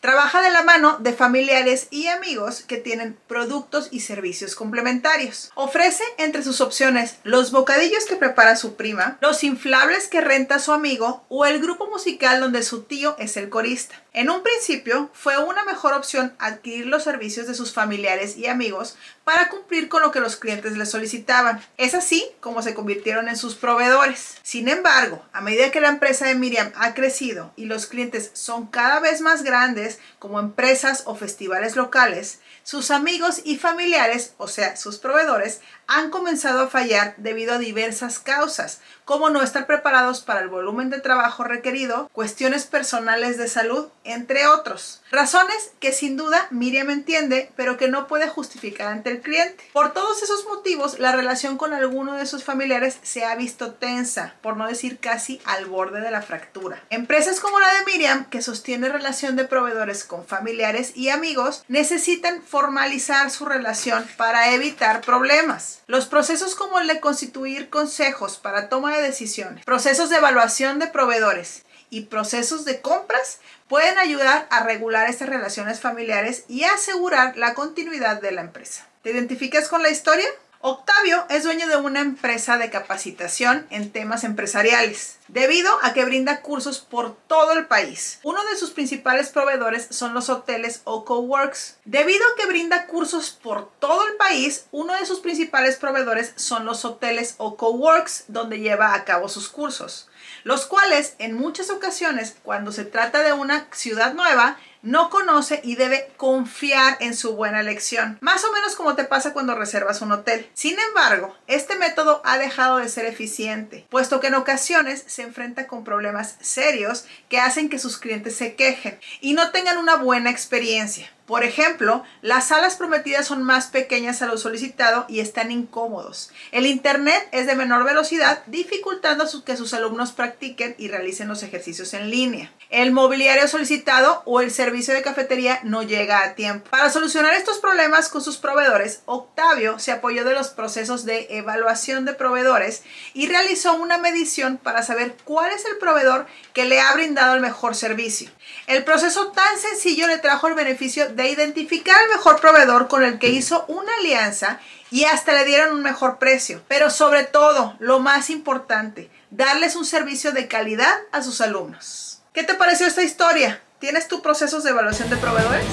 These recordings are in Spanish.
Trabaja de la mano de familiares y amigos que tienen productos y servicios complementarios. Ofrece entre sus opciones los bocadillos que prepara su prima, los inflables que renta su amigo o el grupo musical donde su tío es el corista. En un principio fue una mejor opción adquirir los servicios de sus familiares y amigos para cumplir con lo que los clientes le solicitaban. Es así como se convirtieron en sus proveedores. Sin embargo, a medida que la empresa de Miriam ha crecido y los clientes son cada vez más grandes como empresas o festivales locales, sus amigos y familiares, o sea, sus proveedores, han comenzado a fallar debido a diversas causas, como no estar preparados para el volumen de trabajo requerido, cuestiones personales de salud, entre otros. Razones que sin duda Miriam entiende, pero que no puede justificar ante el cliente. Por todos esos motivos, la relación con alguno de sus familiares se ha visto tensa, por no decir casi al borde de la fractura. Empresas como la de Miriam, que sostiene relación de proveedores con familiares y amigos, necesitan formalizar su relación para evitar problemas. Los procesos como el de constituir consejos para toma de decisiones, procesos de evaluación de proveedores y procesos de compras pueden ayudar a regular estas relaciones familiares y asegurar la continuidad de la empresa. ¿Te identificas con la historia? Octavio es dueño de una empresa de capacitación en temas empresariales, debido a que brinda cursos por todo el país. Uno de sus principales proveedores son los hoteles o coworks. Debido a que brinda cursos por todo el país, uno de sus principales proveedores son los hoteles o coworks donde lleva a cabo sus cursos, los cuales en muchas ocasiones cuando se trata de una ciudad nueva no conoce y debe confiar en su buena elección, más o menos como te pasa cuando reservas un hotel. Sin embargo, este método ha dejado de ser eficiente, puesto que en ocasiones se enfrenta con problemas serios que hacen que sus clientes se quejen y no tengan una buena experiencia. Por ejemplo, las salas prometidas son más pequeñas a lo solicitado y están incómodos. El Internet es de menor velocidad, dificultando que sus alumnos practiquen y realicen los ejercicios en línea. El mobiliario solicitado o el servicio de cafetería no llega a tiempo. Para solucionar estos problemas con sus proveedores, Octavio se apoyó de los procesos de evaluación de proveedores y realizó una medición para saber cuál es el proveedor que le ha brindado el mejor servicio. El proceso tan sencillo le trajo el beneficio de identificar al mejor proveedor con el que hizo una alianza y hasta le dieron un mejor precio. Pero sobre todo, lo más importante, darles un servicio de calidad a sus alumnos. ¿Qué te pareció esta historia? ¿Tienes tu procesos de evaluación de proveedores?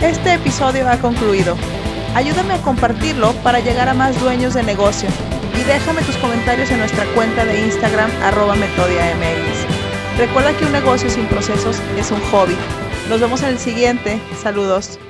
Este episodio ha concluido. Ayúdame a compartirlo para llegar a más dueños de negocio y déjame tus comentarios en nuestra cuenta de Instagram arroba metodiamx. Recuerda que un negocio sin procesos es un hobby nos vemos en el siguiente. Saludos.